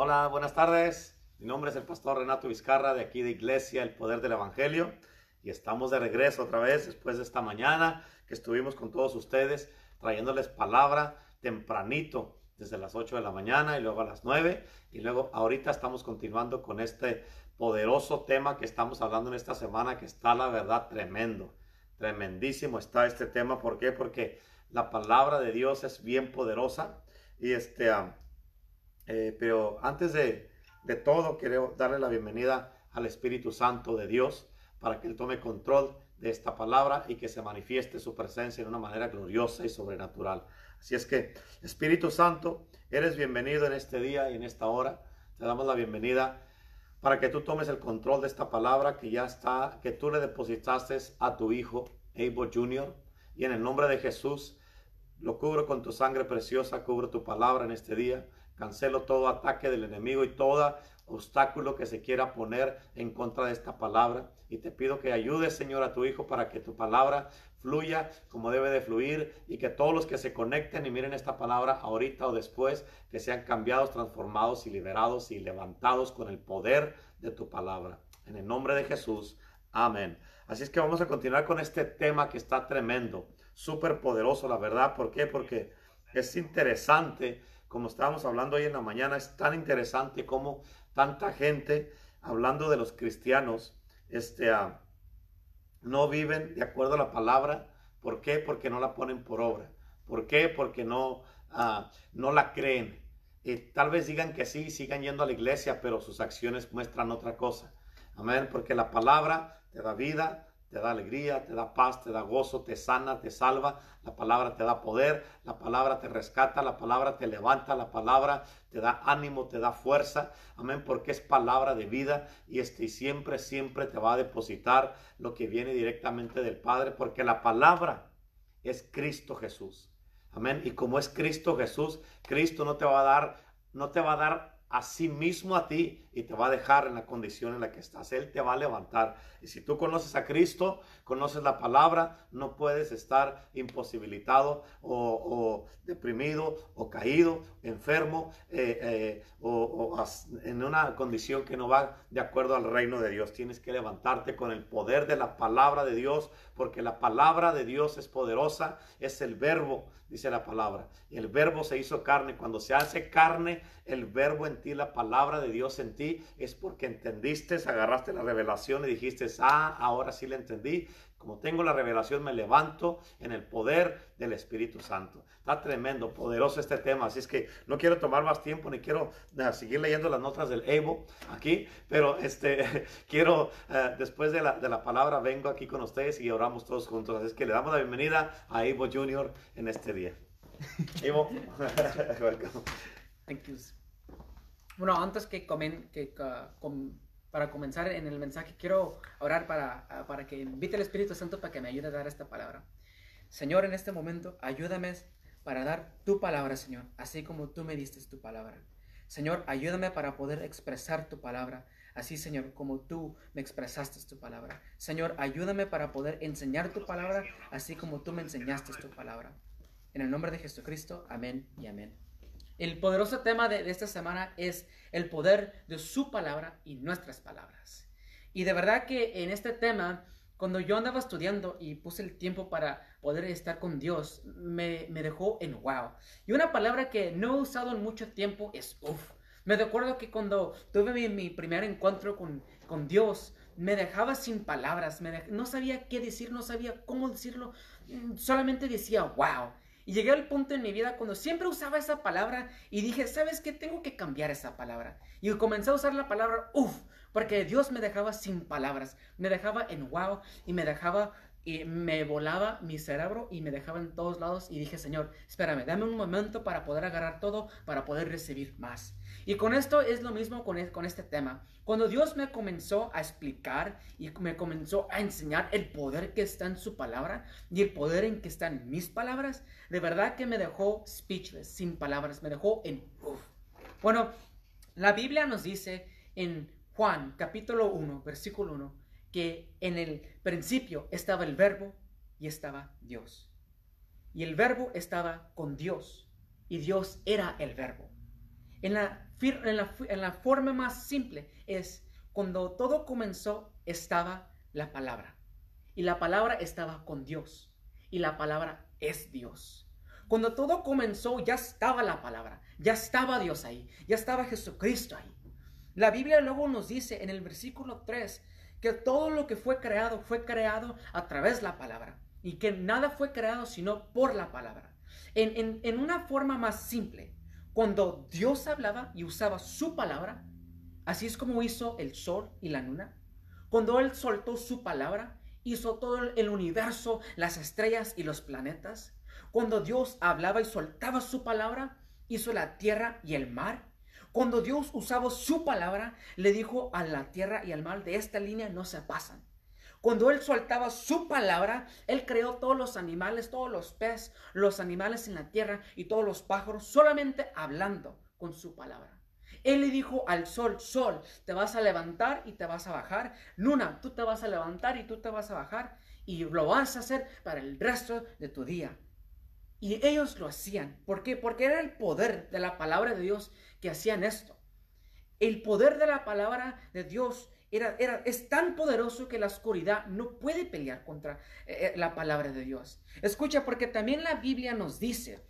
Hola, buenas tardes. Mi nombre es el pastor Renato Vizcarra de aquí de Iglesia El Poder del Evangelio y estamos de regreso otra vez después de esta mañana que estuvimos con todos ustedes trayéndoles palabra tempranito desde las 8 de la mañana y luego a las 9 y luego ahorita estamos continuando con este poderoso tema que estamos hablando en esta semana que está la verdad tremendo, tremendísimo está este tema. ¿Por qué? Porque la palabra de Dios es bien poderosa y este... Eh, pero antes de, todo, quiero darle la bienvenida al Espíritu Santo de Dios para que Él tome control de esta palabra y que se manifieste su presencia en una manera gloriosa y sobrenatural. Así es que, Espíritu Santo, eres bienvenido en este día y en esta hora. Te damos la bienvenida para que tú tomes el control de esta palabra que ya está, que tú le depositaste a tu hijo, Abel Jr. Y en el nombre de Jesús, lo cubro con tu sangre preciosa, cubro tu palabra en este día. Cancelo todo ataque del enemigo y todo obstáculo que se quiera poner en contra de esta palabra. Y te pido que ayudes, Señor, a tu Hijo para que tu palabra fluya como debe de fluir y que todos los que se conecten y miren esta palabra ahorita o después, que sean cambiados, transformados y liberados y levantados con el poder de tu palabra. En el nombre de Jesús. Amén. Así es que vamos a continuar con este tema que está tremendo, súper poderoso, la verdad. ¿Por qué? Porque es interesante como estábamos hablando hoy en la mañana, es tan interesante como tanta gente, hablando de los cristianos, este, ah, no viven de acuerdo a la palabra. ¿Por qué? Porque no la ponen por obra. ¿Por qué? Porque no, ah, no la creen. Y tal vez digan que sí, sigan yendo a la iglesia, pero sus acciones muestran otra cosa. Amén. Porque la palabra te da vida, te da alegría, te da paz, te da gozo, te sana, te salva. La palabra te da poder, la palabra te rescata, la palabra te levanta, la palabra te da ánimo, te da fuerza. Amén, porque es palabra de vida y este siempre, siempre te va a depositar lo que viene directamente del Padre, porque la palabra es Cristo Jesús. Amén, y como es Cristo Jesús, Cristo no te va a dar, no te va a dar a sí mismo a ti y te va a dejar en la condición en la que estás. Él te va a levantar. Y si tú conoces a Cristo, conoces la palabra, no puedes estar imposibilitado o, deprimido o caído, enfermo eh, eh, o, en una condición que no va de acuerdo al reino de Dios. Tienes que levantarte con el poder de la palabra de Dios, porque la palabra de Dios es poderosa, es el verbo, dice la palabra. Y el verbo se hizo carne. Cuando se hace carne, el verbo en ti, la palabra de Dios en ti, es porque entendiste, agarraste la revelación y dijiste, ah, ahora sí la entendí. Como tengo la revelación, me levanto en el poder del Espíritu Santo. Está tremendo, poderoso este tema. Así es que no quiero tomar más tiempo ni quiero eh, seguir leyendo las notas del Evo aquí, pero este, quiero, eh, después de la, de la, palabra, vengo aquí con ustedes y oramos todos juntos. Así es que le damos la bienvenida a Evo Jr. en este día. Evo, Thank you. Bueno, antes que, comen, que para comenzar en el mensaje, quiero orar para, para que invite al Espíritu Santo para que me ayude a dar esta palabra. Señor, en este momento, ayúdame para dar tu palabra, Señor, así como tú me diste tu palabra. Señor, ayúdame para poder expresar tu palabra, así, Señor, como tú me expresaste tu palabra. Señor, ayúdame para poder enseñar tu palabra, así como tú me enseñaste tu palabra. En el nombre de Jesucristo, amén y amén. El poderoso tema de, esta semana es el poder de su palabra y nuestras palabras. Y de verdad que en este tema, cuando yo andaba estudiando y puse el tiempo para poder estar con Dios, me, dejó en wow. Y una palabra que no he usado en mucho tiempo es uff. Me recuerdo que cuando tuve mi, primer encuentro con, con, Dios, me dejaba sin palabras, no sabía qué decir, no sabía cómo decirlo, mm, solamente decía wow. Y llegué al punto en mi vida cuando siempre usaba esa palabra y dije, ¿sabes qué? Tengo que cambiar esa palabra. Y comencé a usar la palabra uff, porque Dios me dejaba sin palabras, me dejaba en wow y me dejaba y me volaba mi cerebro y me dejaba en todos lados y dije, Señor, espérame, dame un momento para poder agarrar todo, para poder recibir más. Y con esto es lo mismo con, e, con este tema. Cuando Dios me comenzó a explicar y me comenzó a enseñar el poder que está en su palabra y el poder en que están mis palabras, de verdad que me dejó speechless, sin palabras, me dejó en. Bueno, la Biblia nos dice en Juan capítulo 1, versículo 1, que en el principio estaba el verbo y estaba Dios. Y el verbo estaba con Dios y Dios era el verbo. En la, en la, en la forma más simple es cuando todo comenzó estaba la palabra. Y la palabra estaba con Dios. Y la palabra es Dios. Cuando todo comenzó ya estaba la palabra. Ya estaba Dios ahí. Ya estaba Jesucristo ahí. La Biblia luego nos dice en el versículo 3 que todo lo que fue creado fue creado a través de la palabra. Y que nada fue creado sino por la palabra. En, en una forma más simple, cuando Dios hablaba y usaba su palabra, así es como hizo el sol y la luna, cuando Él soltó su palabra, hizo todo el universo, las estrellas y los planetas. Cuando Dios hablaba y soltaba su palabra, hizo la tierra y el mar. Cuando Dios usaba su palabra, le dijo a la tierra y al mar, de esta línea no se pasan. Cuando Él soltaba su palabra, Él creó todos los animales, todos los peces, los animales en la tierra y todos los pájaros, solamente hablando con su palabra. Él le dijo al sol, sol, te vas a levantar y te vas a bajar. Luna, tú te vas a levantar y tú te vas a bajar. Y lo vas a hacer para el resto de tu día. Y ellos lo hacían. ¿Por qué? Porque era el poder de la palabra de Dios que hacían esto. El poder de la palabra de Dios era, era, es tan poderoso que la oscuridad no puede pelear contra eh, eh, la palabra de Dios. Escucha, porque también la Biblia nos dice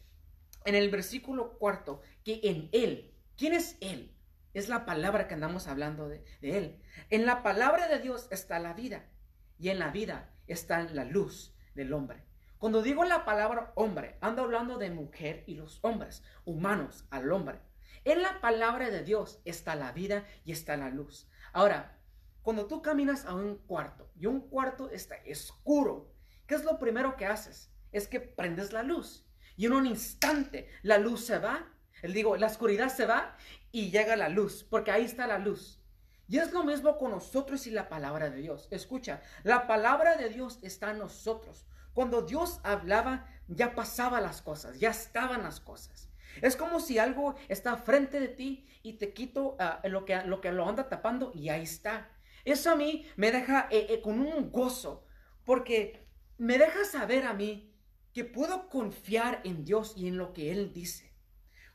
en el versículo cuarto que en Él, ¿Quién es Él? Es la palabra que andamos hablando de, Él. En la palabra de Dios está la vida y en la vida está la luz del hombre. Cuando digo la palabra hombre, ando hablando de mujer y los hombres, humanos al hombre. En la palabra de Dios está la vida y está la luz. Ahora, cuando tú caminas a un cuarto y un cuarto está oscuro, ¿qué es lo primero que haces? Es que prendes la luz y en un instante la luz se va digo, la oscuridad se va y llega la luz, porque ahí está la luz. Y es lo mismo con nosotros y la palabra de Dios. Escucha, la palabra de Dios está en nosotros. Cuando Dios hablaba, ya pasaban las cosas, ya estaban las cosas. Es como si algo está frente de ti y te quito ah, lo, que, lo que lo anda tapando y ahí está. Eso a mí me deja eh, eh, con un gozo, porque me deja saber a mí que puedo confiar en Dios y en lo que Él dice.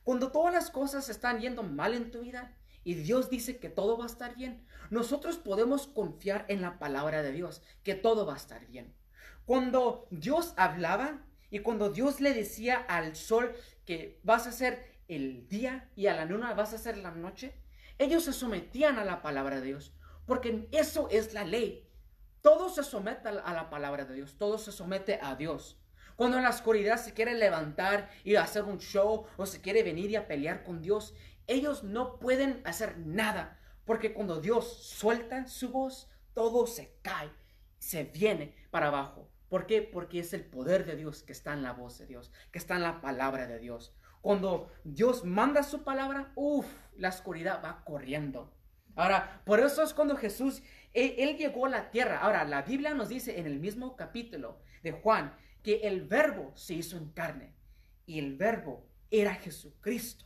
Cuando todas las cosas están yendo mal en tu vida y Dios dice que todo va a estar bien, nosotros podemos confiar en la palabra de Dios, que todo va a estar bien. Cuando Dios hablaba y cuando Dios le decía al sol que vas a ser el día y a la luna vas a ser la noche, ellos se sometían a la palabra de Dios, porque eso es la ley. Todo se somete a la palabra de Dios, todo se somete a Dios. Cuando en la oscuridad se quiere levantar y hacer un show o se quiere venir y a pelear con Dios, ellos no pueden hacer nada. Porque cuando Dios suelta su voz, todo se cae, se viene para abajo. ¿Por qué? Porque es el poder de Dios que está en la voz de Dios, que está en la palabra de Dios. Cuando Dios manda su palabra, uff, la oscuridad va corriendo. Ahora, por eso es cuando Jesús, él, él, llegó a la tierra. Ahora, la Biblia nos dice en el mismo capítulo de Juan que el verbo se hizo en carne y el verbo era Jesucristo.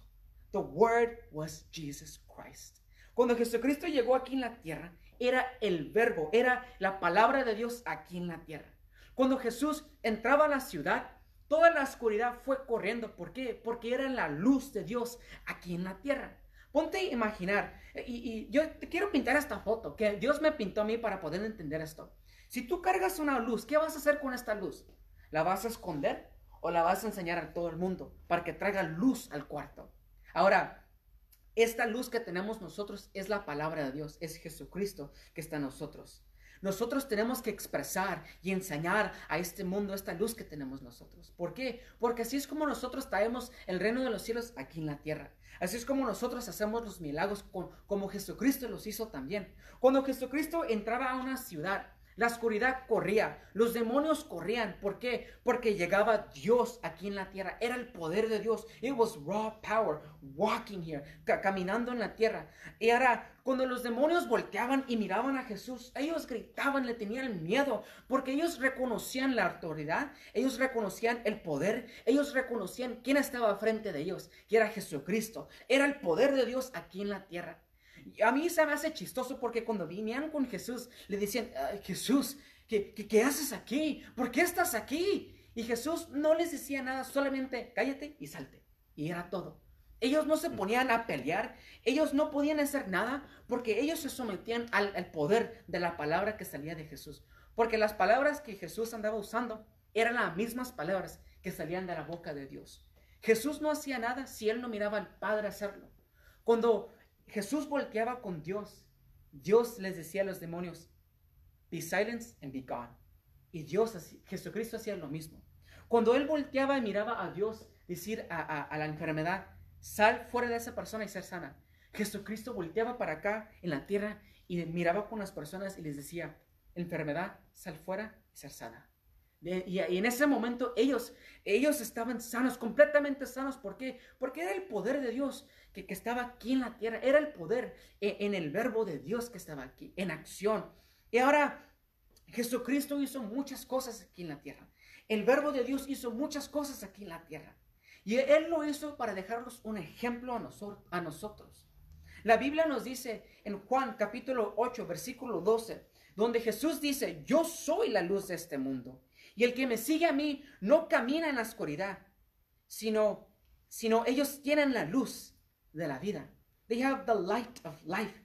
The word was Jesus Christ. Cuando Jesucristo llegó aquí en la tierra, era el verbo, era la palabra de Dios aquí en la tierra. Cuando Jesús entraba a la ciudad, toda la oscuridad fue corriendo. ¿Por qué? Porque era la luz de Dios aquí en la tierra. Ponte a imaginar, y, y, yo te quiero pintar esta foto, que Dios me pintó a mí para poder entender esto. Si tú cargas una luz, ¿qué vas a hacer con esta luz? ¿La vas a esconder o la vas a enseñar a todo el mundo para que traiga luz al cuarto? Ahora, esta luz que tenemos nosotros es la palabra de Dios, es Jesucristo que está en nosotros. Nosotros tenemos que expresar y enseñar a este mundo esta luz que tenemos nosotros. ¿Por qué? Porque así es como nosotros traemos el reino de los cielos aquí en la tierra. Así es como nosotros hacemos los milagros como Jesucristo los hizo también. Cuando Jesucristo entraba a una ciudad, la oscuridad corría, los demonios corrían. ¿Por qué? Porque llegaba Dios aquí en la tierra. Era el poder de Dios. It was raw power walking here, caminando en la tierra. Y ahora, cuando los demonios volteaban y miraban a Jesús, ellos gritaban, le tenían miedo, porque ellos reconocían la autoridad, ellos reconocían el poder, ellos reconocían quién estaba frente de ellos, que era Jesucristo. Era el poder de Dios aquí en la tierra. A mí se me hace chistoso porque cuando vinieron con Jesús, le decían, Jesús, ¿qué, ¿qué, haces aquí? ¿Por qué estás aquí? Y Jesús no les decía nada, solamente cállate y salte. Y era todo. Ellos no se ponían a pelear, ellos no podían hacer nada porque ellos se sometían al, al, poder de la palabra que salía de Jesús. Porque las palabras que Jesús andaba usando eran las mismas palabras que salían de la boca de Dios. Jesús no hacía nada si él no miraba al Padre hacerlo. Cuando Jesús volteaba con Dios, Dios les decía a los demonios, be silent and be gone. Y Dios, Jesucristo hacía lo mismo. Cuando él volteaba y miraba a Dios decir a, la enfermedad, sal fuera de esa persona y ser sana. Jesucristo volteaba para acá en la tierra y miraba con las personas y les decía, enfermedad, sal fuera y ser sana. Y, en ese momento ellos, ellos estaban sanos, completamente sanos. ¿Por qué? Porque era el poder de Dios que, estaba aquí en la tierra. Era el poder en, en, el verbo de Dios que estaba aquí, en acción. Y ahora Jesucristo hizo muchas cosas aquí en la tierra. El verbo de Dios hizo muchas cosas aquí en la tierra. Y Él lo hizo para dejarnos un ejemplo a, a nosotros. La Biblia nos dice en Juan capítulo 8, versículo 12, donde Jesús dice, yo soy la luz de este mundo. Y el que me sigue a mí no camina en la oscuridad, sino, sino ellos tienen la luz de la vida. They have the light of life.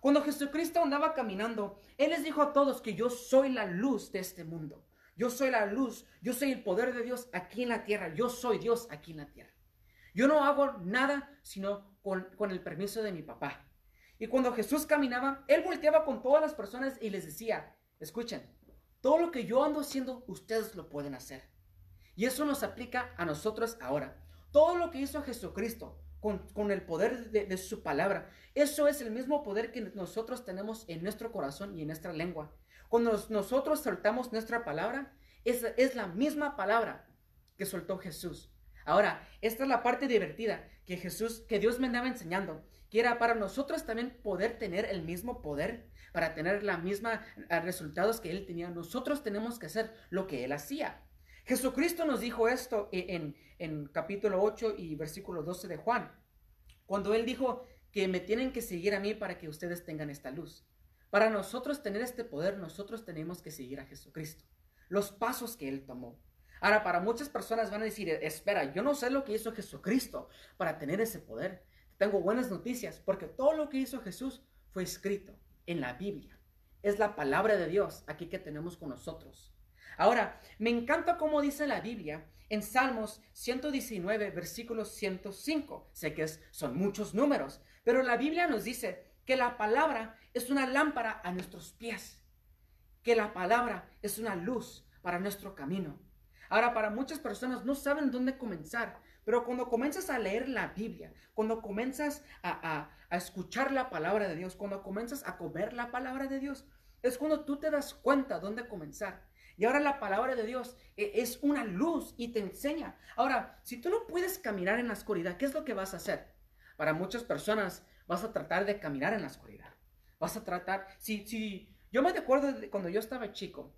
Cuando Jesucristo andaba caminando, Él les dijo a todos que yo soy la luz de este mundo. Yo soy la luz, yo soy el poder de Dios aquí en la tierra, yo soy Dios aquí en la tierra. Yo no hago nada sino con, con el permiso de mi papá. Y cuando Jesús caminaba, Él volteaba con todas las personas y les decía, escuchen, todo lo que yo ando haciendo, ustedes lo pueden hacer. Y eso nos aplica a nosotros ahora. Todo lo que hizo Jesucristo, con, el poder de, su palabra. Eso es el mismo poder que nosotros tenemos en nuestro corazón y en nuestra lengua. Cuando nosotros soltamos nuestra palabra, es, es la misma palabra que soltó Jesús. Ahora, esta es la parte divertida que Jesús, que Dios me andaba enseñando, que era para nosotros también poder tener el mismo poder, para tener la misma eh, resultados que Él tenía. Nosotros tenemos que hacer lo que Él hacía. Jesucristo nos dijo esto en, en capítulo 8 y versículo 12 de Juan, cuando Él dijo que me tienen que seguir a mí para que ustedes tengan esta luz. Para nosotros tener este poder, nosotros tenemos que seguir a Jesucristo, los pasos que Él tomó. Ahora, para muchas personas van a decir, espera, yo no sé lo que hizo Jesucristo para tener ese poder. Tengo buenas noticias, porque todo lo que hizo Jesús fue escrito en la Biblia. Es la palabra de Dios aquí que tenemos con nosotros. Ahora, me encanta cómo dice la Biblia en Salmos 119, versículo 105. Sé que son muchos números, pero la Biblia nos dice que la palabra es una lámpara a nuestros pies, que la palabra es una luz para nuestro camino. Ahora, para muchas personas no saben dónde comenzar, pero cuando comienzas a leer la Biblia, cuando comienzas a, escuchar la palabra de Dios, cuando comienzas a comer la palabra de Dios, es cuando tú te das cuenta dónde comenzar. Y ahora la palabra de Dios eh, es una luz y te enseña. Ahora, si tú no puedes caminar en la oscuridad, ¿qué es lo que vas a hacer? Para muchas personas vas a tratar de caminar en la oscuridad. Vas a tratar, si, si, yo me acuerdo de cuando yo estaba chico,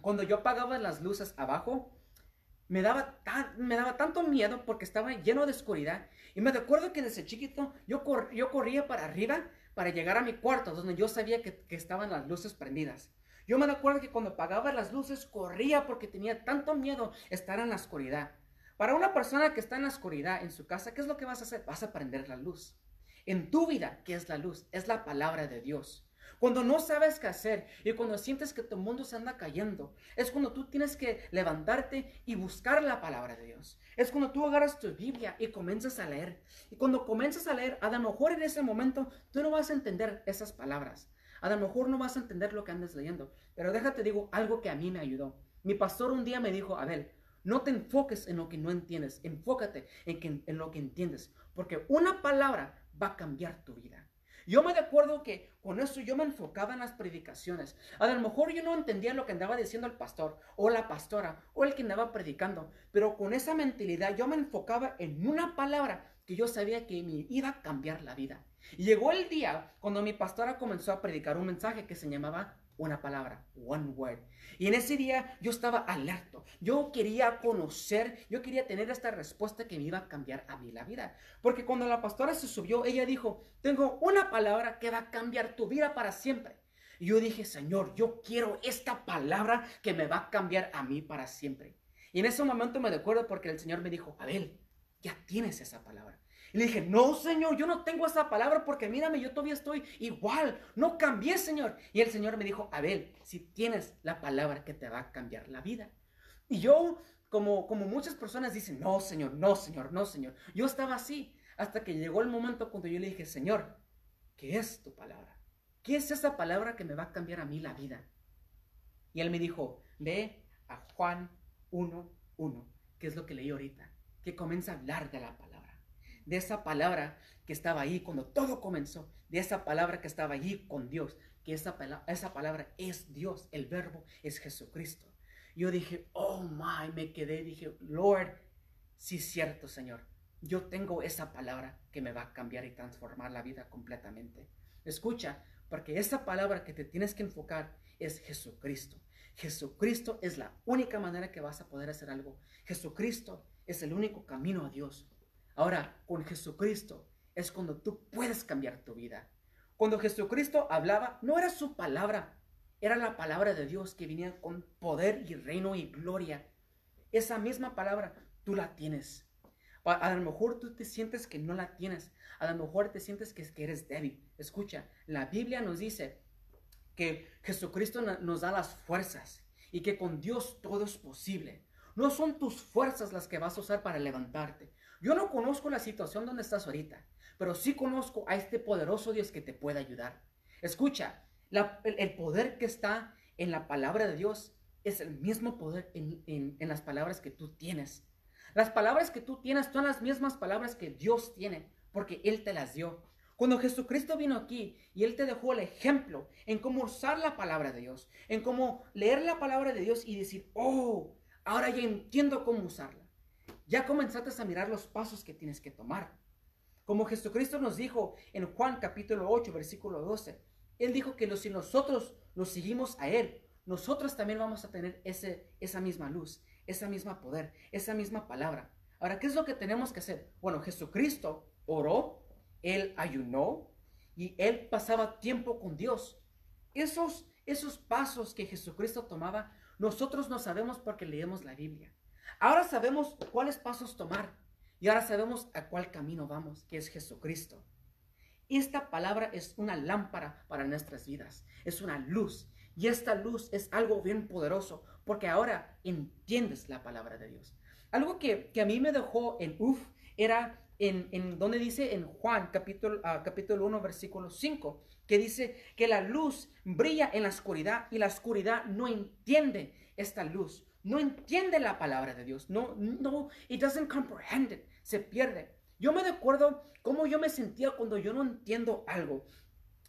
cuando yo apagaba las luces abajo, me daba, me daba tanto miedo porque estaba lleno de oscuridad. Y me acuerdo que desde chiquito yo, yo corría para arriba para llegar a mi cuarto, donde yo sabía que, que estaban las luces prendidas. Yo me acuerdo que cuando apagaba las luces corría porque tenía tanto miedo estar en la oscuridad. Para una persona que está en la oscuridad en su casa, ¿qué es lo que vas a hacer? Vas a prender la luz. En tu vida, ¿qué es la luz? Es la palabra de Dios. Cuando no sabes qué hacer y cuando sientes que tu mundo se anda cayendo, es cuando tú tienes que levantarte y buscar la palabra de Dios. Es cuando tú agarras tu Biblia y comienzas a leer. Y cuando comienzas a leer, a lo mejor en ese momento tú no vas a entender esas palabras. A lo mejor no vas a entender lo que andes leyendo, pero déjate digo algo que a mí me ayudó. Mi pastor un día me dijo, Abel, no te enfoques en lo que no entiendes, enfócate en, en lo que entiendes, porque una palabra va a cambiar tu vida. Yo me acuerdo que con eso yo me enfocaba en las predicaciones. A lo mejor yo no entendía lo que andaba diciendo el pastor o la pastora o el que andaba predicando, pero con esa mentalidad yo me enfocaba en una palabra que yo sabía que me iba a cambiar la vida. Llegó el día cuando mi pastora comenzó a predicar un mensaje que se llamaba una palabra, one word. Y en ese día yo estaba alerto. Yo quería conocer, yo quería tener esta respuesta que me iba a cambiar a mí la vida. Porque cuando la pastora se subió, ella dijo, tengo una palabra que va a cambiar tu vida para siempre. Y yo dije, Señor, yo quiero esta palabra que me va a cambiar a mí para siempre. Y en ese momento me recuerdo porque el Señor me dijo, Abel, ya tienes esa palabra. Y le dije, no, Señor, yo no tengo esa palabra porque mírame, yo todavía estoy igual, no cambié, Señor. Y el Señor me dijo, Abel, si tienes la palabra que te va a cambiar la vida. Y yo, como, como muchas personas dicen, no, Señor, no, Señor, no, Señor. Yo estaba así hasta que llegó el momento cuando yo le dije, Señor, ¿qué es tu palabra? ¿Qué es esa palabra que me va a cambiar a mí la vida? Y él me dijo, ve a Juan 1.1, que es lo que leí ahorita, que comienza a hablar de la palabra, de esa palabra que estaba ahí cuando todo comenzó, de esa palabra que estaba allí con Dios, que esa, esa palabra es Dios, el verbo es Jesucristo. Yo dije, oh my, me quedé, dije, Lord, sí cierto, Señor, yo tengo esa palabra que me va a cambiar y transformar la vida completamente. Escucha, porque esa palabra que te tienes que enfocar es Jesucristo. Jesucristo es la única manera que vas a poder hacer algo. Jesucristo es el único camino a Dios. Ahora, con Jesucristo es cuando tú puedes cambiar tu vida. Cuando Jesucristo hablaba, no era su palabra, era la palabra de Dios que venía con poder y reino y gloria. Esa misma palabra tú la tienes. A, lo mejor tú te sientes que no la tienes. A lo mejor te sientes que, que eres débil. Escucha, la Biblia nos dice que Jesucristo nos da las fuerzas y que con Dios todo es posible. No son tus fuerzas las que vas a usar para levantarte. Yo no conozco la situación donde estás ahorita, pero sí conozco a este poderoso Dios que te puede ayudar. Escucha, el, poder que está en la palabra de Dios es el mismo poder en, las palabras que tú tienes. Las palabras que tú tienes son las mismas palabras que Dios tiene, porque Él te las dio. Cuando Jesucristo vino aquí y Él te dejó el ejemplo en cómo usar la palabra de Dios, en cómo leer la palabra de Dios y decir, oh, ahora ya entiendo cómo usarla. Ya comenzaste a mirar los pasos que tienes que tomar. Como Jesucristo nos dijo en Juan capítulo 8, versículo 12, Él dijo que si nosotros nos seguimos a Él, nosotros también vamos a tener ese, esa misma luz, esa misma poder, esa misma palabra. Ahora, ¿qué es lo que tenemos que hacer? Bueno, Jesucristo oró él ayunó y él pasaba tiempo con Dios. Esos, esos pasos que Jesucristo tomaba, nosotros no sabemos porque leemos la Biblia. Ahora sabemos cuáles pasos tomar y ahora sabemos a cuál camino vamos, que es Jesucristo. Esta palabra es una lámpara para nuestras vidas, es una luz. Y esta luz es algo bien poderoso porque ahora entiendes la palabra de Dios. Algo que, que a mí me dejó en uff era en, donde dice en Juan capítulo, uh, capítulo 1 versículo 5, que dice que la luz brilla en la oscuridad y la oscuridad no entiende esta luz, no entiende la palabra de Dios, no, no, it doesn't comprehend it, se pierde. Yo me acuerdo cómo yo me sentía cuando yo no entiendo algo.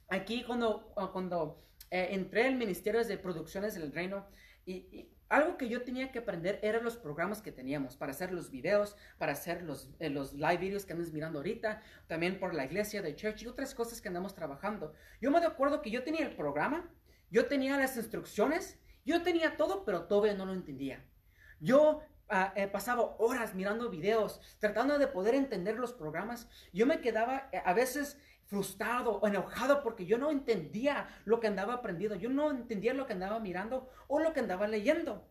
Aquí cuando, ah, cuando eh, entré al Ministerio de Producciones del Reino y algo que yo tenía que aprender eran los programas que teníamos para hacer los videos, para hacer los, eh, los live videos que andamos mirando ahorita, también por la iglesia de church y otras cosas que andamos trabajando. Yo me acuerdo que yo tenía el programa, yo tenía las instrucciones, yo tenía todo, pero todavía no lo entendía. Yo ah, eh, pasaba horas mirando videos, tratando de poder entender los programas. Yo me quedaba eh, a veces frustrado o enojado porque yo no entendía lo que andaba aprendiendo, yo no entendía lo que andaba mirando o lo que andaba leyendo.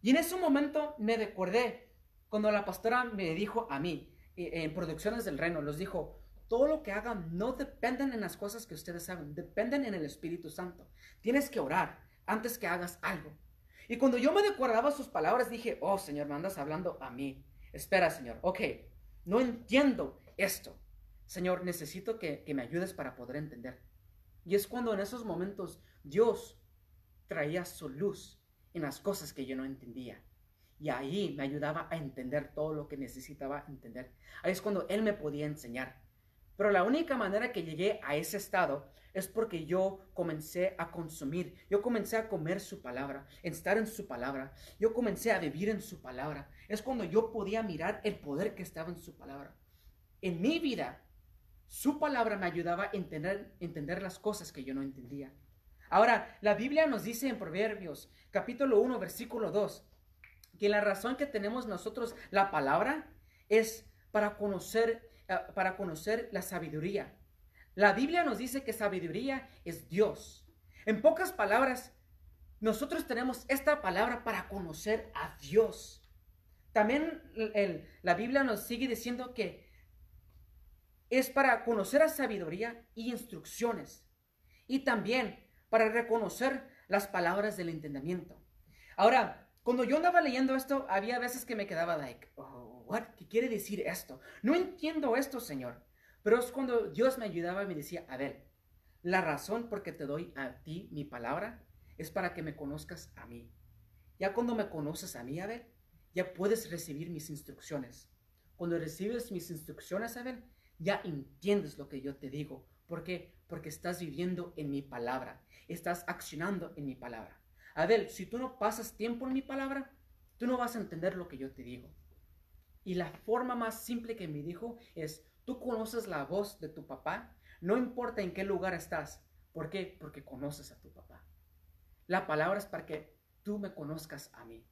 Y en ese momento me recordé cuando la pastora me dijo a mí, eh, en Producciones del Reino, los dijo, todo lo que hagan no dependen en las cosas que ustedes hagan, dependen en el Espíritu Santo. Tienes que orar antes que hagas algo. Y cuando yo me recordaba sus palabras, dije, oh Señor, me andas hablando a mí. Espera, Señor, ok, no entiendo esto. Señor, necesito que, me ayudes para poder entender. Y es cuando en esos momentos Dios traía su luz en las cosas que yo no entendía. Y ahí me ayudaba a entender todo lo que necesitaba entender. Ahí es cuando Él me podía enseñar. Pero la única manera que llegué a ese estado es porque yo comencé a consumir, yo comencé a comer su palabra, estar en su palabra, yo comencé a vivir en su palabra. Es cuando yo podía mirar el poder que estaba en su palabra. En mi vida su palabra me ayudaba a entender, las cosas que yo no entendía. Ahora, la Biblia nos dice en Proverbios, capítulo 1, versículo 2, que la razón que tenemos nosotros la palabra es para conocer, eh, para conocer la sabiduría. La Biblia nos dice que sabiduría es Dios. En pocas palabras, nosotros tenemos esta palabra para conocer a Dios. También la Biblia nos sigue diciendo que es para conocer a sabiduría y instrucciones. Y también para reconocer las palabras del entendimiento. Ahora, cuando yo andaba leyendo esto, había veces que me quedaba like, oh, what? ¿Qué quiere decir esto? No entiendo esto, Señor. Pero es cuando Dios me ayudaba y me decía, a ver, la razón por que te doy a ti mi palabra es para que me conozcas a mí. Ya cuando me conoces a mí, Abel, ya puedes recibir mis instrucciones. Cuando recibes mis instrucciones, Abel, ya entiendes lo que yo te digo. ¿Por qué? Porque estás viviendo en mi palabra, estás accionando en mi palabra. Abel, si tú no pasas tiempo en mi palabra, tú no vas a entender lo que yo te digo. Y la forma más simple que me dijo es, tú conoces la voz de tu papá, no importa en qué lugar estás. ¿Por qué? Porque conoces a tu papá. La palabra es para que tú me conozcas a mí.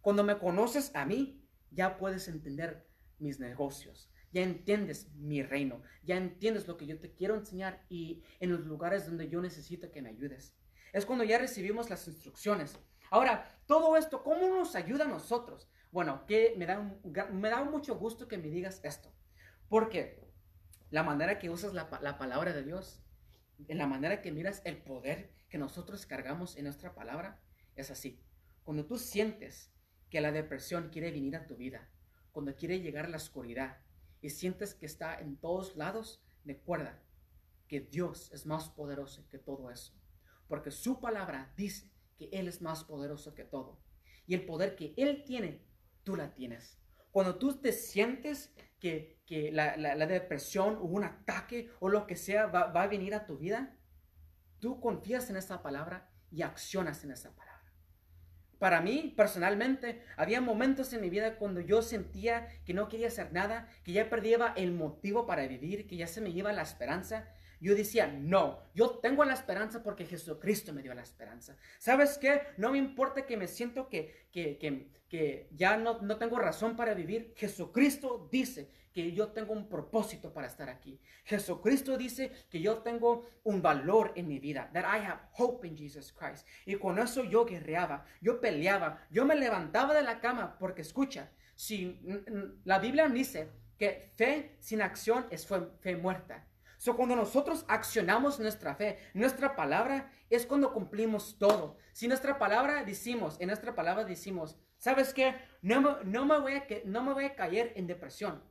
Cuando me conoces a mí, ya puedes entender mis negocios, ya entiendes mi reino, ya entiendes lo que yo te quiero enseñar y en los lugares donde yo necesito que me ayudes. Es cuando ya recibimos las instrucciones. Ahora, todo esto, ¿cómo nos ayuda a nosotros? Bueno, que me da, me da mucho gusto que me digas esto, porque la manera que usas la, la palabra de Dios, en la manera que miras el poder que nosotros cargamos en nuestra palabra, es así. Cuando tú sientes que la depresión quiere venir a tu vida, cuando quiere llegar a la oscuridad y sientes que está en todos lados, recuerda que Dios es más poderoso que todo eso. Porque su palabra dice que Él es más poderoso que todo. Y el poder que Él tiene, tú la tienes. Cuando tú te sientes que, la, depresión o un ataque o lo que sea va, va a venir a tu vida, tú confías en esa palabra y accionas en esa palabra. Para mí, personalmente, había momentos en mi vida cuando yo sentía que no quería hacer nada, que ya perdía el motivo para vivir, que ya se me iba la esperanza. Yo decía, no, yo tengo la esperanza porque Jesucristo me dio la esperanza. ¿Sabes qué? No me importa que me siento que, que, que, que ya no, no tengo razón para vivir. Jesucristo dice que yo tengo un propósito para estar aquí. Jesucristo dice que yo tengo un valor en mi vida, that I have hope in Jesus Christ. Y con eso yo guerreaba, yo peleaba, yo me levantaba de la cama porque escucha, si la Biblia dice que fe sin acción es fe, muerta. So, cuando nosotros accionamos nuestra fe, nuestra palabra es cuando cumplimos todo. Si nuestra palabra decimos, en nuestra palabra decimos, ¿sabes qué? No, no, me voy a, no me voy a caer en depresión.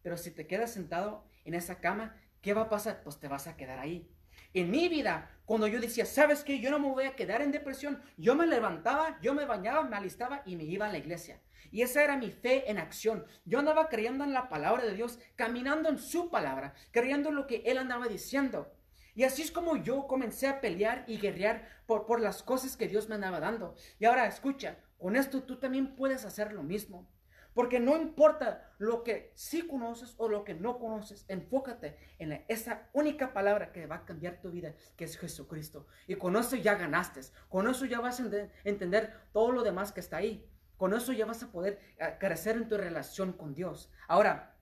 Pero si te quedas sentado en esa cama, ¿qué va a pasar? Pues te vas a quedar ahí. En mi vida, cuando yo decía, ¿sabes qué? Yo no me voy a quedar en depresión. Yo me levantaba, yo me bañaba, me alistaba y me iba a la iglesia. Y esa era mi fe en acción. Yo andaba creyendo en la palabra de Dios, caminando en su palabra, creyendo en lo que Él andaba diciendo. Y así es como yo comencé a pelear y guerrear por, por las cosas que Dios me andaba dando. Y ahora escucha, con esto tú también puedes hacer lo mismo. Porque no importa lo que sí conoces o lo que no conoces, enfócate en esa única palabra que va a cambiar tu vida, que es Jesucristo. Y con eso ya ganaste, con eso ya vas a entender todo lo demás que está ahí. Con eso ya vas a poder eh, crecer en tu relación con Dios. Ahora,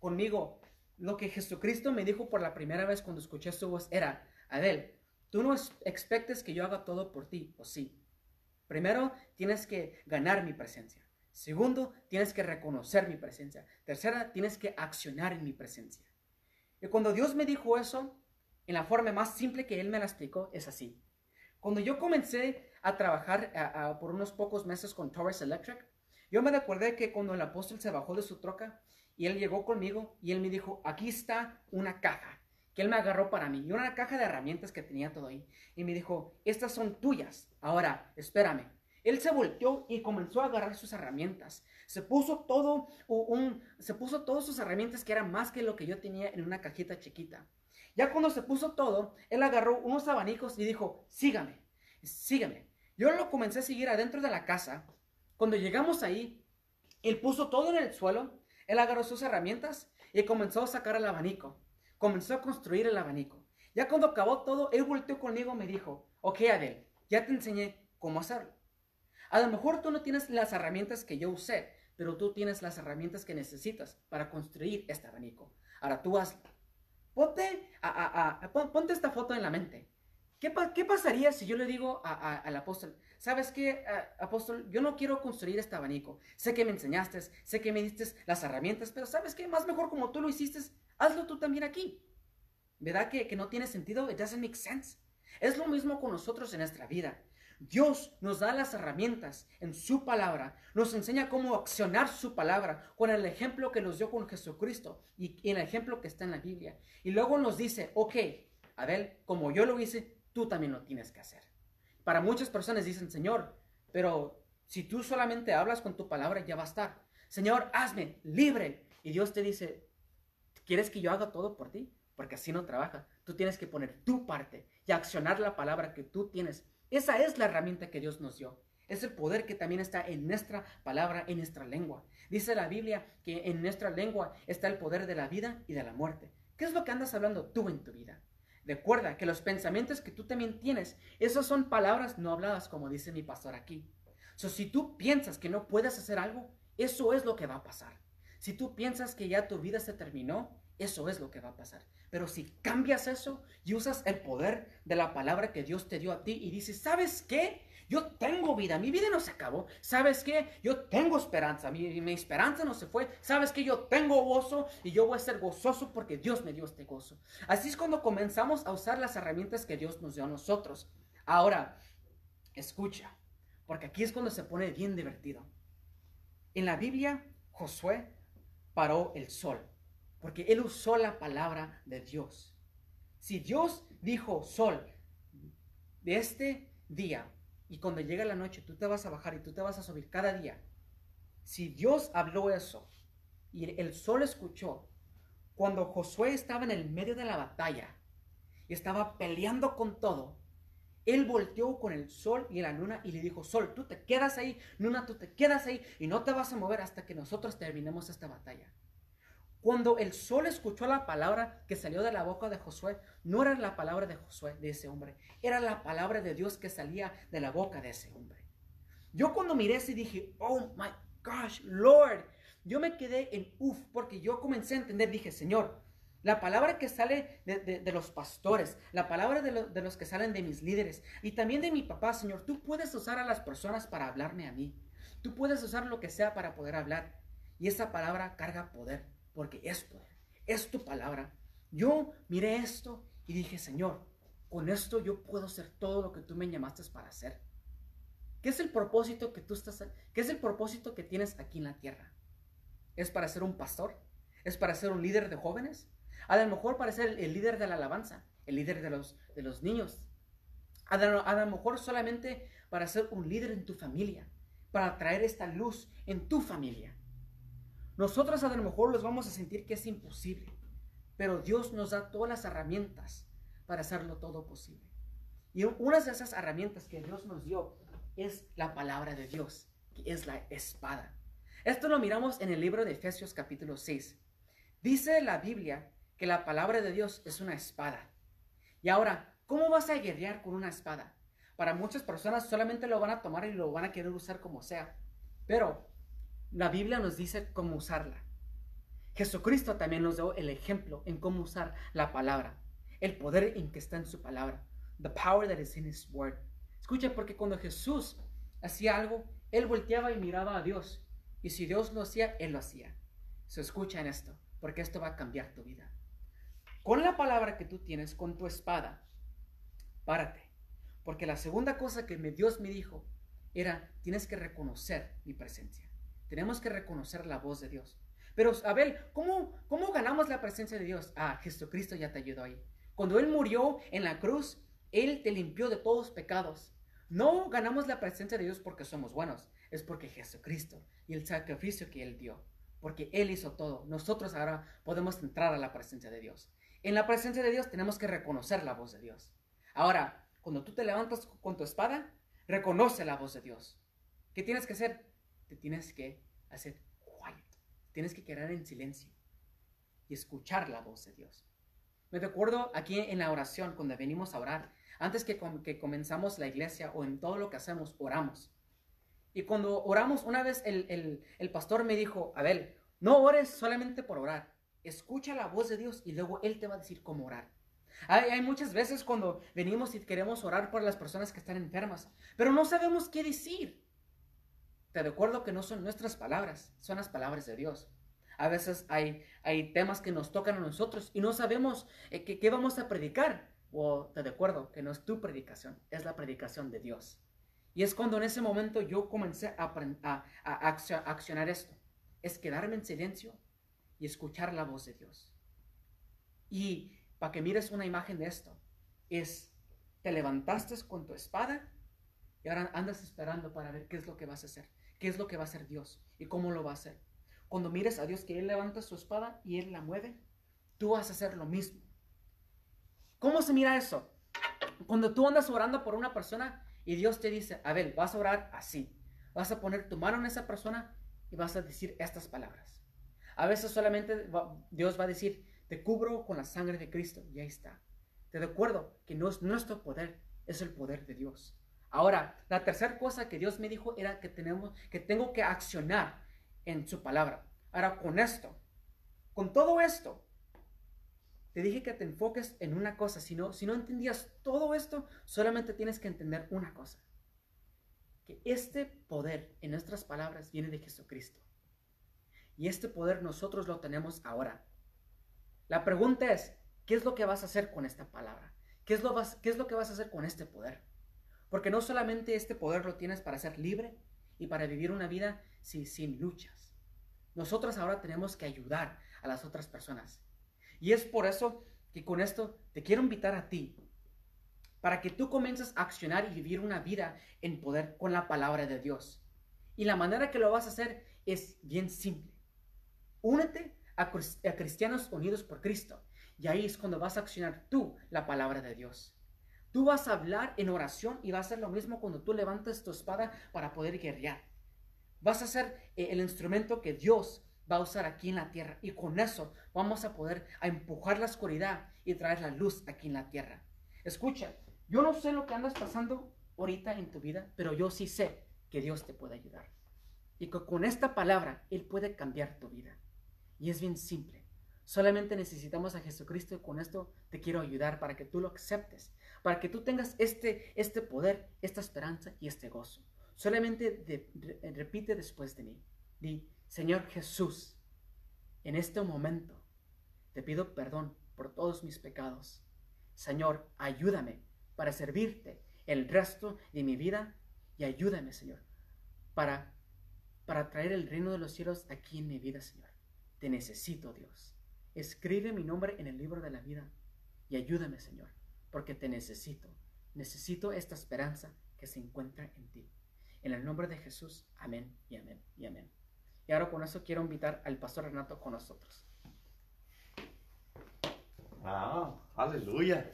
conmigo, lo que Jesucristo me dijo por la primera vez cuando escuché su voz era, Adel, tú no expectes que yo haga todo por ti, o sí. Primero, tienes que ganar mi presencia. Segundo, tienes que reconocer mi presencia. Tercera, tienes que accionar en mi presencia. Y cuando Dios me dijo eso, en la forma más simple que Él me la explicó, es así. Cuando yo comencé a trabajar por unos pocos meses con Torres Electric, yo me recordé que cuando el apóstol se bajó de su troca y él llegó conmigo y él me dijo, aquí está una caja que él me agarró para mí y una caja de herramientas que tenía todo ahí. Y me dijo, estas son tuyas. Ahora, espérame, él se volteó y comenzó a agarrar sus herramientas. Se puso todo un, se puso todas sus herramientas que eran más que lo que yo tenía en una cajita chiquita. Ya cuando se puso todo, él agarró unos abanicos y dijo, sígame, sígame. Yo lo comencé a seguir adentro de la casa. Cuando llegamos ahí, él puso todo en el suelo, él agarró sus herramientas y comenzó a sacar el abanico. Comenzó a construir el abanico. Ya cuando acabó todo, él volteó conmigo y me dijo, ok Adel, ya te enseñé cómo hacerlo. A lo mejor tú no tienes las herramientas que yo usé, pero tú tienes las herramientas que necesitas para construir este abanico. Ahora tú hazlo. Ponte, a, ponte esta foto en la mente. ¿Qué, ¿Qué, pasaría si yo le digo al apóstol, sabes qué, apóstol, yo no quiero construir este abanico. Sé que me enseñaste, sé que me diste las herramientas, pero sabes qué, más mejor como tú lo hiciste, hazlo tú también aquí. ¿Verdad que, que no tiene sentido? It doesn't make sense. Es lo mismo con nosotros en nuestra vida. Dios nos da las herramientas en su palabra, nos enseña cómo accionar su palabra con el ejemplo que nos dio con Jesucristo y, el ejemplo que está en la Biblia. Y luego nos dice, ok, Abel, como yo lo hice, tú también lo tienes que hacer. Para muchas personas dicen, Señor, pero si tú solamente hablas con tu palabra, ya va a estar. Señor, hazme libre. Y Dios te dice, ¿quieres que yo haga todo por ti? Porque así no trabaja. Tú tienes que poner tu parte y accionar la palabra que tú tienes esa es la herramienta que Dios nos dio. Es el poder que también está en nuestra palabra, en nuestra lengua. Dice la Biblia que en nuestra lengua está el poder de la vida y de la muerte. ¿Qué es lo que andas hablando tú en tu vida? Recuerda que los pensamientos que tú también tienes, esas son palabras no habladas, como dice mi pastor aquí. So, si tú piensas que no puedes hacer algo, eso es lo que va a pasar. Si tú piensas que ya tu vida se terminó, eso es lo que va a pasar. Pero si cambias eso y usas el poder de la palabra que Dios te dio a ti y dices, ¿sabes qué? Yo tengo vida, mi vida no se acabó. ¿Sabes qué? Yo tengo esperanza, mi, mi, esperanza no se fue. ¿Sabes qué? Yo tengo gozo y yo voy a ser gozoso porque Dios me dio este gozo. Así es cuando comenzamos a usar las herramientas que Dios nos dio a nosotros. Ahora, escucha, porque aquí es cuando se pone bien divertido. En la Biblia, Josué paró el sol porque él usó la palabra de Dios. Si Dios dijo, sol, de este día, y cuando llega la noche tú te vas a bajar y tú te vas a subir cada día, si Dios habló eso y el sol escuchó, cuando Josué estaba en el medio de la batalla y estaba peleando con todo, él volteó con el sol y la luna y le dijo, sol, tú te quedas ahí, luna, tú te quedas ahí y no te vas a mover hasta que nosotros terminemos esta batalla. Cuando el sol escuchó la palabra que salió de la boca de Josué, no era la palabra de Josué, de ese hombre, era la palabra de Dios que salía de la boca de ese hombre. Yo cuando miré eso dije, oh my gosh, Lord, yo me quedé en uff, porque yo comencé a entender, dije, Señor, la palabra que sale de, los pastores, la palabra de, de los que salen de mis líderes y también de mi papá, Señor, tú puedes usar a las personas para hablarme a mí. Tú puedes usar lo que sea para poder hablar. Y esa palabra carga poder porque es poder, es tu palabra. Yo miré esto y dije, Señor, con esto yo puedo hacer todo lo que tú me llamaste para hacer. ¿Qué es el propósito que tú estás, qué es el propósito que tienes aquí en la tierra? ¿Es para ser un pastor? ¿Es para ser un líder de jóvenes? A lo mejor para ser el, líder de la alabanza, el líder de los, de los niños. A lo, a lo mejor solamente para ser un líder en tu familia, para traer esta luz en tu familia. Nosotros a lo mejor los vamos a sentir que es imposible, pero Dios nos da todas las herramientas para hacerlo todo posible. Y una de esas herramientas que Dios nos dio es la palabra de Dios, que es la espada. Esto lo miramos en el libro de Efesios capítulo 6. Dice la Biblia que la palabra de Dios es una espada. Y ahora, ¿cómo vas a guerrear con una espada? Para muchas personas solamente lo van a tomar y lo van a querer usar como sea. Pero la Biblia nos dice cómo usarla. Jesucristo también nos dio el ejemplo en cómo usar la palabra, el poder en que está en su palabra, the power that is in his word. Escucha, porque cuando Jesús hacía algo, él volteaba y miraba a Dios, y si Dios lo hacía, él lo hacía. Se escucha en esto, porque esto va a cambiar tu vida. Con la palabra que tú tienes, con tu espada, párate, porque la segunda cosa que Dios me dijo era, tienes que reconocer mi presencia. Tenemos que reconocer la voz de Dios. Pero, Abel, ¿cómo, ¿cómo ganamos la presencia de Dios? Ah, Jesucristo ya te ayudó ahí. Cuando Él murió en la cruz, Él te limpió de todos pecados. No ganamos la presencia de Dios porque somos buenos, es porque Jesucristo y el sacrificio que Él dio, porque Él hizo todo. Nosotros ahora podemos entrar a la presencia de Dios. En la presencia de Dios tenemos que reconocer la voz de Dios. Ahora, cuando tú te levantas con tu espada, reconoce la voz de Dios. ¿Qué tienes que hacer? Te tienes que hacer quiet. Tienes que quedar en silencio y escuchar la voz de Dios. Me recuerdo aquí en la oración, cuando venimos a orar, antes que, que comenzamos la iglesia o en todo lo que hacemos, oramos. Y cuando oramos, una vez el, el, pastor me dijo, Abel, no ores solamente por orar, escucha la voz de Dios y luego Él te va a decir cómo orar. Hay, muchas veces cuando venimos y queremos orar por las personas que están enfermas, pero no sabemos qué decir. Te recuerdo que no son nuestras palabras, son las palabras de Dios. A veces hay, hay temas que nos tocan a nosotros y no sabemos eh, qué vamos a predicar. O te recuerdo que no es tu predicación, es la predicación de Dios. Y es cuando en ese momento yo comencé a, a, a, accionar esto. Es quedarme en silencio y escuchar la voz de Dios. Y para que mires una imagen de esto, es, te levantaste con tu espada y ahora andas esperando para ver qué es lo que vas a hacer, qué es lo que va a hacer Dios y cómo lo va a hacer. Cuando mires a Dios que Él levanta su espada y Él la mueve, tú vas a hacer lo mismo. ¿Cómo se mira eso? Cuando tú andas orando por una persona y Dios te dice, a ver, vas a orar así. Vas a poner tu mano en esa persona y vas a decir estas palabras. A veces solamente Dios va a decir, te cubro con la sangre de Cristo y ahí está. Te recuerdo que no es nuestro poder, es el poder de Dios. Ahora, la tercera cosa que Dios me dijo era que tenemos que tengo que accionar en su palabra. Ahora con esto, con todo esto, te dije que te enfoques en una cosa. Si no, si no entendías todo esto, solamente tienes que entender una cosa. Que este poder en nuestras palabras viene de Jesucristo. Y este poder nosotros lo tenemos ahora. La pregunta es, ¿qué es lo que vas a hacer con esta palabra? ¿Qué es lo, qué es lo que vas a hacer con este poder? Porque no solamente este poder lo tienes para ser libre y para vivir una vida sin, sin luchas. Nosotros ahora tenemos que ayudar a las otras personas. Y es por eso que con esto te quiero invitar a ti, para que tú comiences a accionar y vivir una vida en poder con la palabra de Dios. Y la manera que lo vas a hacer es bien simple. Únete a, cristianos unidos por Cristo. Y ahí es cuando vas a accionar tú la palabra de Dios. Tú vas a hablar en oración y va a ser lo mismo cuando tú levantes tu espada para poder guerrear. Vas a ser eh, el instrumento que Dios va a usar aquí en la tierra. Y con eso vamos a poder a empujar la oscuridad y traer la luz aquí en la tierra. Escucha, yo no sé lo que andas pasando ahorita en tu vida, pero yo sí sé que Dios te puede ayudar. Y que con esta palabra Él puede cambiar tu vida. Y es bien simple. Solamente necesitamos a Jesucristo y con esto te quiero ayudar para que tú lo aceptes, para que tú tengas este, este poder, esta esperanza y este gozo. Solamente repite después de mí. Di, Señor Jesús, en este momento te pido perdón por todos mis pecados. Señor, ayúdame para servirte el resto de mi vida y ayúdame, Señor, para, para traer el reino de los cielos aquí en mi vida, Señor. Te necesito, Dios. Escribe mi nombre en el libro de la vida y ayúdame, Señor, porque te necesito. Necesito esta esperanza que se encuentra en ti. En el nombre de Jesús, amén y amén y amén. Y ahora con eso quiero invitar al pastor Renato con nosotros. Ah, aleluya.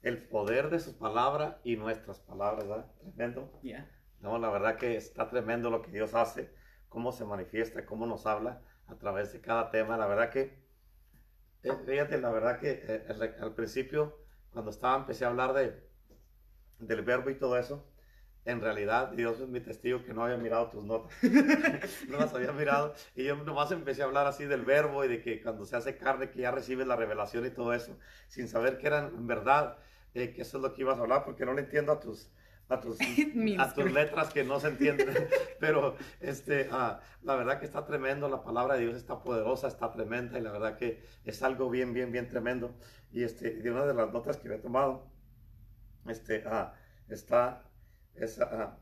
El poder de sus palabras y nuestras palabras, ¿verdad? Tremendo. Yeah. No, la verdad que está tremendo lo que Dios hace, cómo se manifiesta, cómo nos habla a través de cada tema. La verdad que, eh, fíjate, la verdad que eh, al principio, cuando estaba, empecé a hablar de, del verbo y todo eso, en realidad Dios es mi testigo que no había mirado tus notas, no las había mirado. Y yo nomás empecé a hablar así del verbo y de que cuando se hace carne que ya recibes la revelación y todo eso, sin saber que eran en verdad, eh, que eso es lo que ibas a hablar porque no le entiendo a tus, a tus, a tus letras que no se entienden, pero este, ah, la verdad que está tremendo, la palabra de Dios está poderosa, está tremenda y la verdad que es algo bien, bien, bien tremendo. Y este, de una de las notas que he tomado, este, ah, está esa,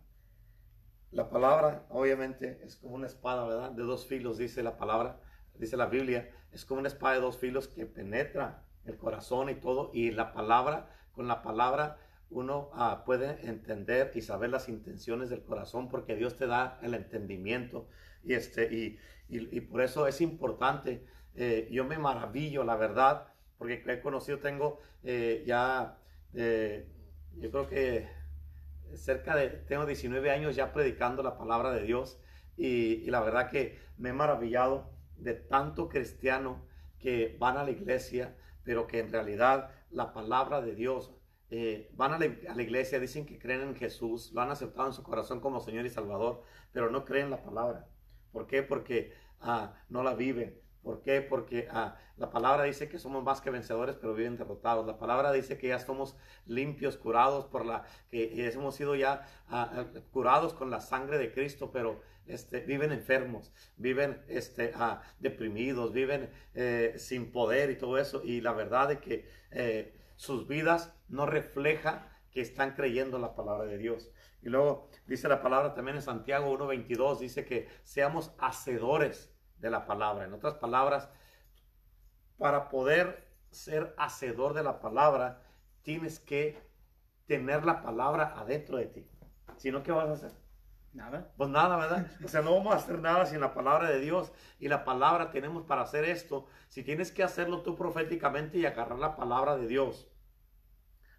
la palabra, obviamente, es como una espada, ¿verdad? De dos filos, dice la palabra, dice la Biblia, es como una espada de dos filos que penetra el corazón y todo, y la palabra, con la palabra uno ah, puede entender y saber las intenciones del corazón porque Dios te da el entendimiento y, este, y, y, por eso es importante. Eh, yo me maravillo, la verdad, porque he conocido, tengo eh, ya, eh, yo creo que cerca de, tengo 19 años ya predicando la palabra de Dios y, la verdad que me he maravillado de tanto cristiano que van a la iglesia, pero que en realidad la palabra de Dios, eh, van a la, iglesia, dicen que creen en Jesús, lo han aceptado en su corazón como Señor y Salvador, pero no creen la palabra. ¿Por qué? Porque ah, no la viven, ¿Por qué? Porque ah, la palabra dice que somos más que vencedores, pero viven derrotados. La palabra dice que ya somos limpios, curados por la, que hemos sido ya ah, curados con la sangre de Cristo, pero este, viven enfermos, viven este, deprimidos, viven eh, sin poder y todo eso. Y la verdad es que eh, sus vidas no refleja que están creyendo la palabra de Dios. Y luego dice la palabra también en Santiago 1.22, dice que seamos hacedores de la palabra. En otras palabras, para poder ser hacedor de la palabra, tienes que tener la palabra adentro de ti. Si no, ¿qué vas a hacer? Nada. Pues nada, ¿verdad? O sea, no vamos a hacer nada sin la palabra de Dios. Y la palabra tenemos para hacer esto. Si tienes que hacerlo tú proféticamente y agarrar la palabra de Dios.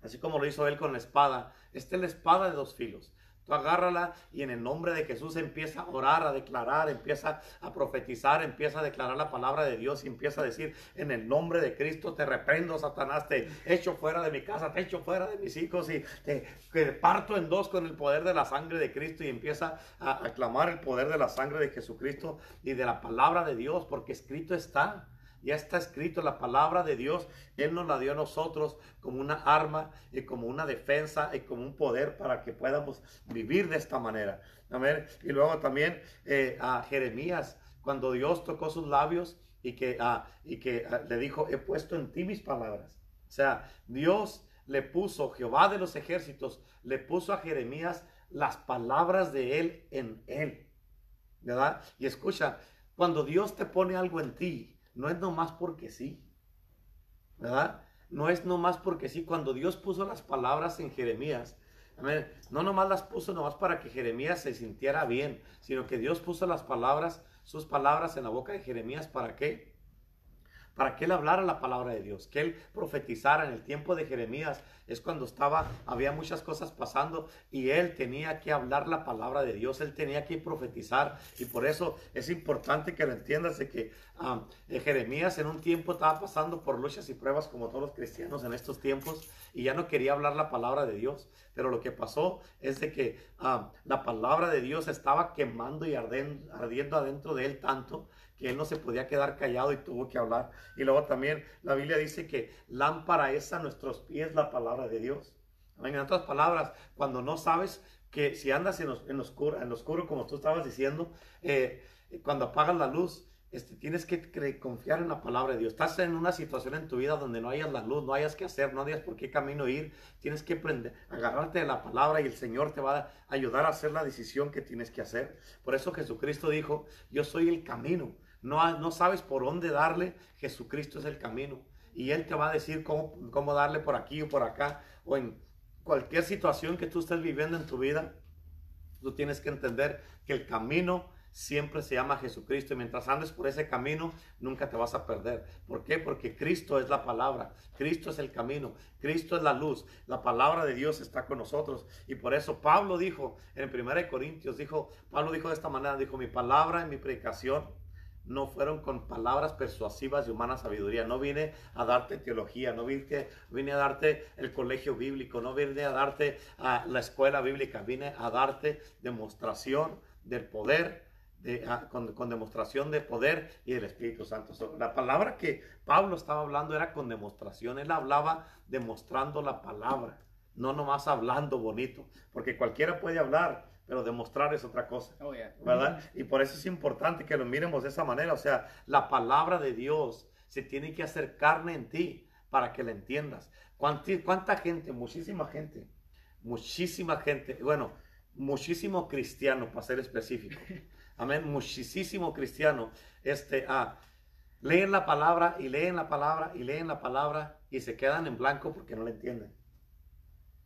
Así como lo hizo él con la espada. Esta es la espada de dos filos. Tú agárrala y en el nombre de Jesús empieza a orar, a declarar, empieza a profetizar, empieza a declarar la palabra de Dios y empieza a decir, en el nombre de Cristo te reprendo, Satanás, te echo fuera de mi casa, te echo fuera de mis hijos y te, parto en dos con el poder de la sangre de Cristo y empieza a aclamar el poder de la sangre de Jesucristo y de la palabra de Dios, porque escrito está. Ya está escrito la palabra de Dios. Él nos la dio a nosotros como una arma y como una defensa y como un poder para que podamos vivir de esta manera. Amén. Y luego también eh, a Jeremías, cuando Dios tocó sus labios y que, ah, y que ah, le dijo, he puesto en ti mis palabras. O sea, Dios le puso, Jehová de los ejércitos, le puso a Jeremías las palabras de él en él. ¿Verdad? Y escucha, cuando Dios te pone algo en ti, no es nomás porque sí, ¿verdad? No es nomás porque sí. Cuando Dios puso las palabras en Jeremías, no nomás las puso nomás para que Jeremías se sintiera bien, sino que Dios puso las palabras, sus palabras en la boca de Jeremías, ¿para qué? Para que él hablara la palabra de Dios, que él profetizara en el tiempo de Jeremías, es cuando estaba, había muchas cosas pasando y él tenía que hablar la palabra de Dios, él tenía que profetizar. Y por eso es importante que lo entiendas de que ah, eh, Jeremías en un tiempo estaba pasando por luchas y pruebas como todos los cristianos en estos tiempos y ya no quería hablar la palabra de Dios, pero lo que pasó es de que ah, la palabra de Dios estaba quemando y ardiendo adentro de él tanto que él no se podía quedar callado y tuvo que hablar. Y luego también la Biblia dice que lámpara es a nuestros pies la palabra de Dios. En otras palabras, cuando no sabes que si andas en, en, oscuro, en oscuro, como tú estabas diciendo, eh, cuando apagas la luz, este, tienes que confiar en la palabra de Dios. Estás en una situación en tu vida donde no hayas la luz, no hayas que hacer, no hayas por qué camino ir. Tienes que aprender, agarrarte de la palabra y el Señor te va a ayudar a hacer la decisión que tienes que hacer. Por eso Jesucristo dijo, yo soy el camino. No, no sabes por dónde darle, Jesucristo es el camino. Y Él te va a decir cómo, cómo darle por aquí o por acá, o en cualquier situación que tú estés viviendo en tu vida. Tú tienes que entender que el camino siempre se llama Jesucristo y mientras andes por ese camino nunca te vas a perder. ¿Por qué? Porque Cristo es la palabra, Cristo es el camino, Cristo es la luz, la palabra de Dios está con nosotros y por eso Pablo dijo en 1 Corintios, dijo, Pablo dijo de esta manera, dijo, mi palabra y mi predicación no fueron con palabras persuasivas de humana sabiduría. No vine a darte teología, no vine, a darte el colegio bíblico, no vine a darte a la escuela bíblica, vine a darte demostración del poder con, demostración de poder y del Espíritu Santo. la palabra que Pablo estaba hablando era con demostración. Él hablaba demostrando la palabra, no nomás hablando bonito, porque cualquiera puede hablar, pero demostrar es otra cosa, oh, ¿verdad? Y por eso es importante que lo miremos de esa manera. O sea, la palabra de Dios se tiene que hacer carne en ti para que la entiendas. ¿Cuánta gente? Muchísima gente. Muchísima gente. Bueno, muchísimo cristiano, para ser específico. Amén. Muchísimo cristiano. Este, ah, leen la palabra y leen la palabra y leen la palabra y se quedan en blanco porque no la entienden.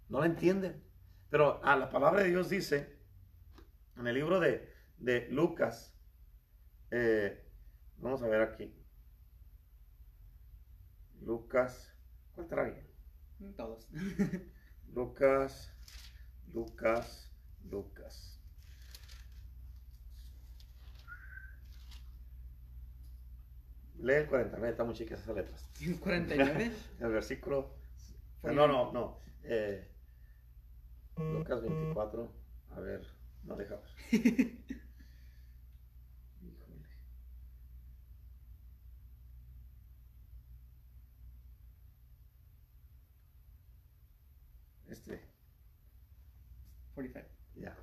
No la entienden. Pero a ah, la palabra de Dios dice en el libro de, de Lucas, eh, vamos a ver aquí. Lucas, ¿cuál trae? Todos. Lucas, Lucas, Lucas. Lee el 49, está muy chica esas letras. ¿El 49? el versículo. No, no, no. Eh, Lucas 24. A ver, no dejabas. Híjole. Este. 45. Yeah.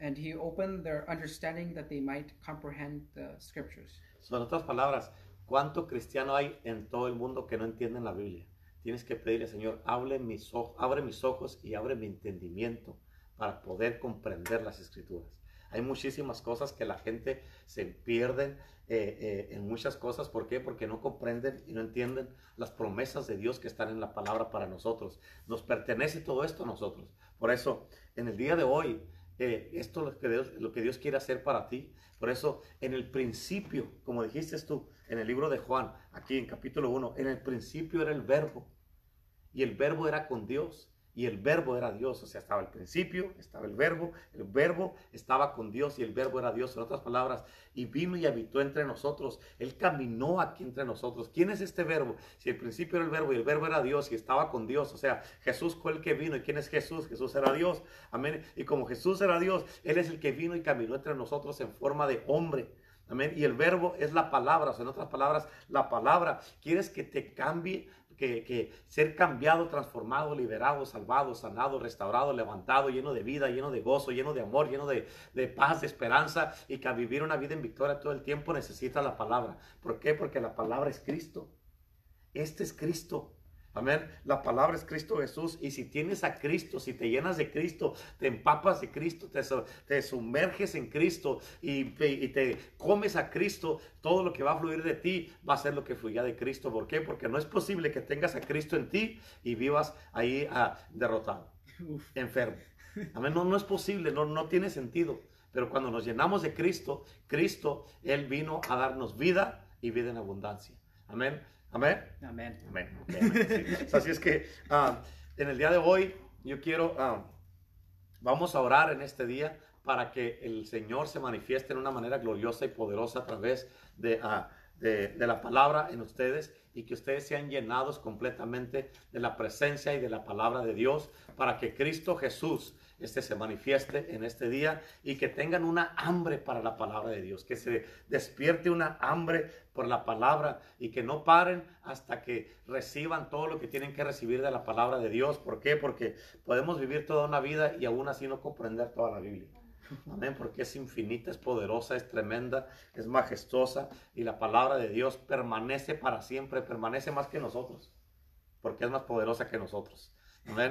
And he opened their understanding that they might comprehend the scriptures. So, en otras palabras, ¿cuánto cristiano hay en todo el mundo que no entienden la Biblia? Tienes que pedirle, Señor, abre mis ojos y abre mi entendimiento para poder comprender las escrituras. Hay muchísimas cosas que la gente se pierden eh, eh, en muchas cosas. ¿Por qué? Porque no comprenden y no entienden las promesas de Dios que están en la palabra para nosotros. Nos pertenece todo esto a nosotros. Por eso, en el día de hoy, eh, esto es lo que, Dios, lo que Dios quiere hacer para ti. Por eso, en el principio, como dijiste tú, en el libro de Juan, aquí en capítulo 1, en el principio era el verbo. Y el verbo era con Dios y el verbo era Dios, o sea, estaba el principio, estaba el verbo, el verbo estaba con Dios y el verbo era Dios, en otras palabras, y vino y habitó entre nosotros, Él caminó aquí entre nosotros. ¿Quién es este verbo? Si el principio era el verbo y el verbo era Dios y estaba con Dios, o sea, Jesús fue el que vino, ¿y quién es Jesús? Jesús era Dios, amén. Y como Jesús era Dios, Él es el que vino y caminó entre nosotros en forma de hombre. Amén. Y el verbo es la palabra, o sea, en otras palabras, la palabra. ¿Quieres que te cambie que, ser cambiado, transformado, liberado, salvado, sanado, restaurado, levantado, lleno de vida, lleno de gozo, lleno de amor, lleno de, de paz, de esperanza y que a vivir una vida en victoria todo el tiempo necesita la palabra. ¿Por qué? Porque la palabra es Cristo. Este es Cristo. Amén. La palabra es Cristo Jesús. Y si tienes a Cristo, si te llenas de Cristo, te empapas de Cristo, te, te sumerges en Cristo y, te comes a Cristo, todo lo que va a fluir de ti va a ser lo que fluya de Cristo. ¿Por qué? Porque no es posible que tengas a Cristo en ti y vivas ahí ah, derrotado, enfermo. Amén. No, no es posible, no, no tiene sentido. Pero cuando nos llenamos de Cristo, Cristo, Él vino a darnos vida y vida en abundancia. Amén. Amén. Amén. Amén. Así es que ah, en el día de hoy yo quiero, ah, vamos a orar en este día para que el Señor se manifieste en una manera gloriosa y poderosa a través de, de, de la palabra en ustedes y que ustedes sean llenados completamente de la presencia y de la palabra de Dios para que Cristo Jesús este se manifieste en este día y que tengan una hambre para la palabra de Dios, que se despierte una hambre por la palabra y que no paren hasta que reciban todo lo que tienen que recibir de la palabra de Dios. ¿Por qué? Porque podemos vivir toda una vida y aún así no comprender toda la Biblia. Amén, porque es infinita, es poderosa, es tremenda, es majestuosa y la palabra de Dios permanece para siempre, permanece más que nosotros, porque es más poderosa que nosotros.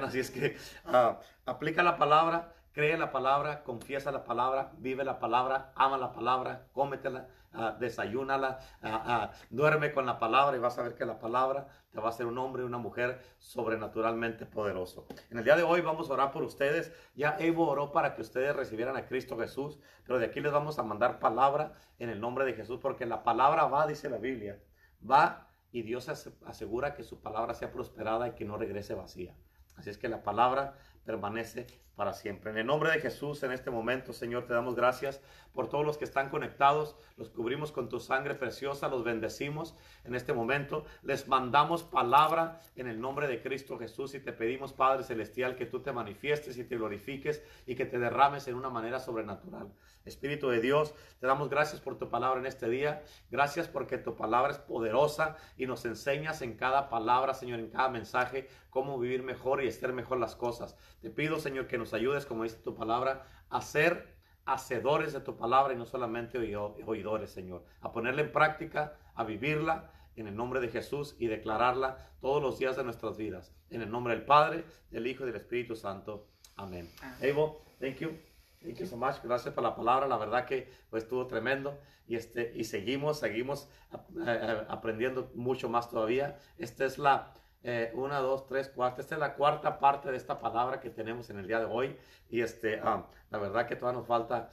Así es que ah, aplica la palabra, cree la palabra, confiesa la palabra, vive la palabra, ama la palabra, cómetela, uh, desayúnala, ah, duerme con la palabra y vas a ver que la palabra te va a hacer un hombre y una mujer sobrenaturalmente poderoso. En el día de hoy vamos a orar por ustedes. Ya Evo oró para que ustedes recibieran a Cristo Jesús, pero de aquí les vamos a mandar palabra en el nombre de Jesús, porque la palabra va, dice la Biblia, va y Dios asegura que su palabra sea prosperada y que no regrese vacía. Así es que la palabra permanece para siempre. En el nombre de Jesús, en este momento, Señor, te damos gracias por todos los que están conectados. Los cubrimos con tu sangre preciosa, los bendecimos en este momento. Les mandamos palabra en el nombre de Cristo Jesús y te pedimos, Padre Celestial, que tú te manifiestes y te glorifiques y que te derrames en una manera sobrenatural. Espíritu de Dios, te damos gracias por tu palabra en este día. Gracias porque tu palabra es poderosa y nos enseñas en cada palabra, Señor, en cada mensaje, cómo vivir mejor y estar mejor las cosas. Te pido, Señor, que nos ayudes, como dice tu palabra, a ser hacedores de tu palabra y no solamente oidores, Señor. A ponerla en práctica, a vivirla en el nombre de Jesús y declararla todos los días de nuestras vidas. En el nombre del Padre, del Hijo y del Espíritu Santo. Amén. Evo, thank you. Thank you so much. Gracias por la palabra. La verdad que pues, estuvo tremendo. Y, este, y seguimos, seguimos eh, eh, aprendiendo mucho más todavía. Esta es la eh, una, dos, tres, cuatro. Esta es la cuarta parte de esta palabra que tenemos en el día de hoy. Y este, ah, la verdad que todavía nos falta...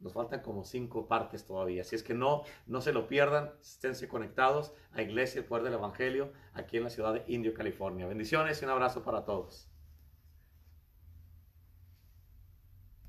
nos faltan como cinco partes todavía. Así es que no, no se lo pierdan. Esténse conectados a Iglesia El Poder del Evangelio aquí en la ciudad de Indio, California. Bendiciones y un abrazo para todos.